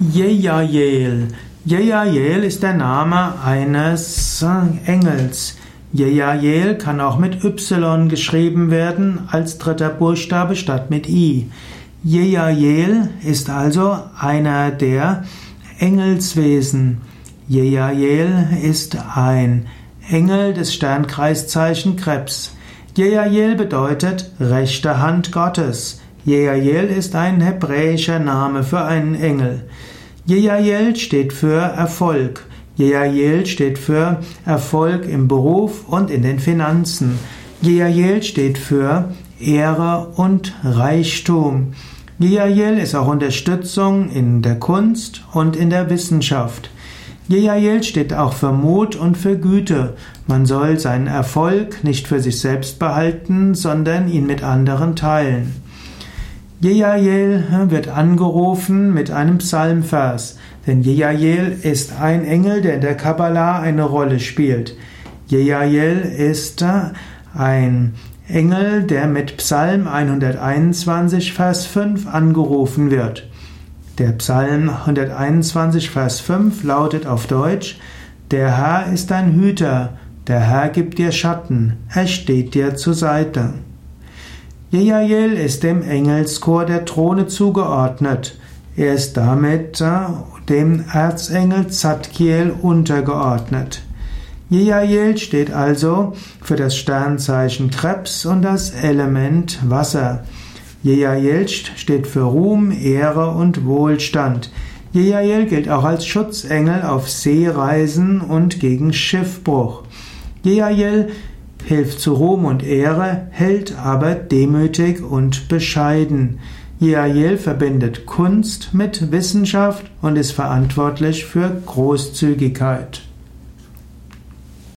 Jejael. Jejael ist der Name eines Engels. Jejael kann auch mit Y geschrieben werden als dritter Buchstabe statt mit I. Jejael ist also einer der Engelswesen. Jejael ist ein Engel des Sternkreiszeichen Krebs. Jejael bedeutet rechte Hand Gottes. Jejael ist ein hebräischer Name für einen Engel. Jejael steht für Erfolg. Jejael steht für Erfolg im Beruf und in den Finanzen. Jejael steht für Ehre und Reichtum. Jejael ist auch Unterstützung in der Kunst und in der Wissenschaft. Jejael steht auch für Mut und für Güte. Man soll seinen Erfolg nicht für sich selbst behalten, sondern ihn mit anderen teilen. Jejael wird angerufen mit einem Psalmvers, denn Jejael ist ein Engel, der in der Kabbalah eine Rolle spielt. Jejael ist ein Engel, der mit Psalm 121, Vers 5 angerufen wird. Der Psalm 121, Vers 5 lautet auf Deutsch, Der Herr ist dein Hüter, der Herr gibt dir Schatten, er steht dir zur Seite. Jejael ist dem Engelschor der Throne zugeordnet. Er ist damit dem Erzengel Zadkiel untergeordnet. Jejael steht also für das Sternzeichen Krebs und das Element Wasser. Jejael steht für Ruhm, Ehre und Wohlstand. Jejael gilt auch als Schutzengel auf Seereisen und gegen Schiffbruch. Jejael hilft zu Ruhm und Ehre, hält aber demütig und bescheiden. Jael verbindet Kunst mit Wissenschaft und ist verantwortlich für Großzügigkeit.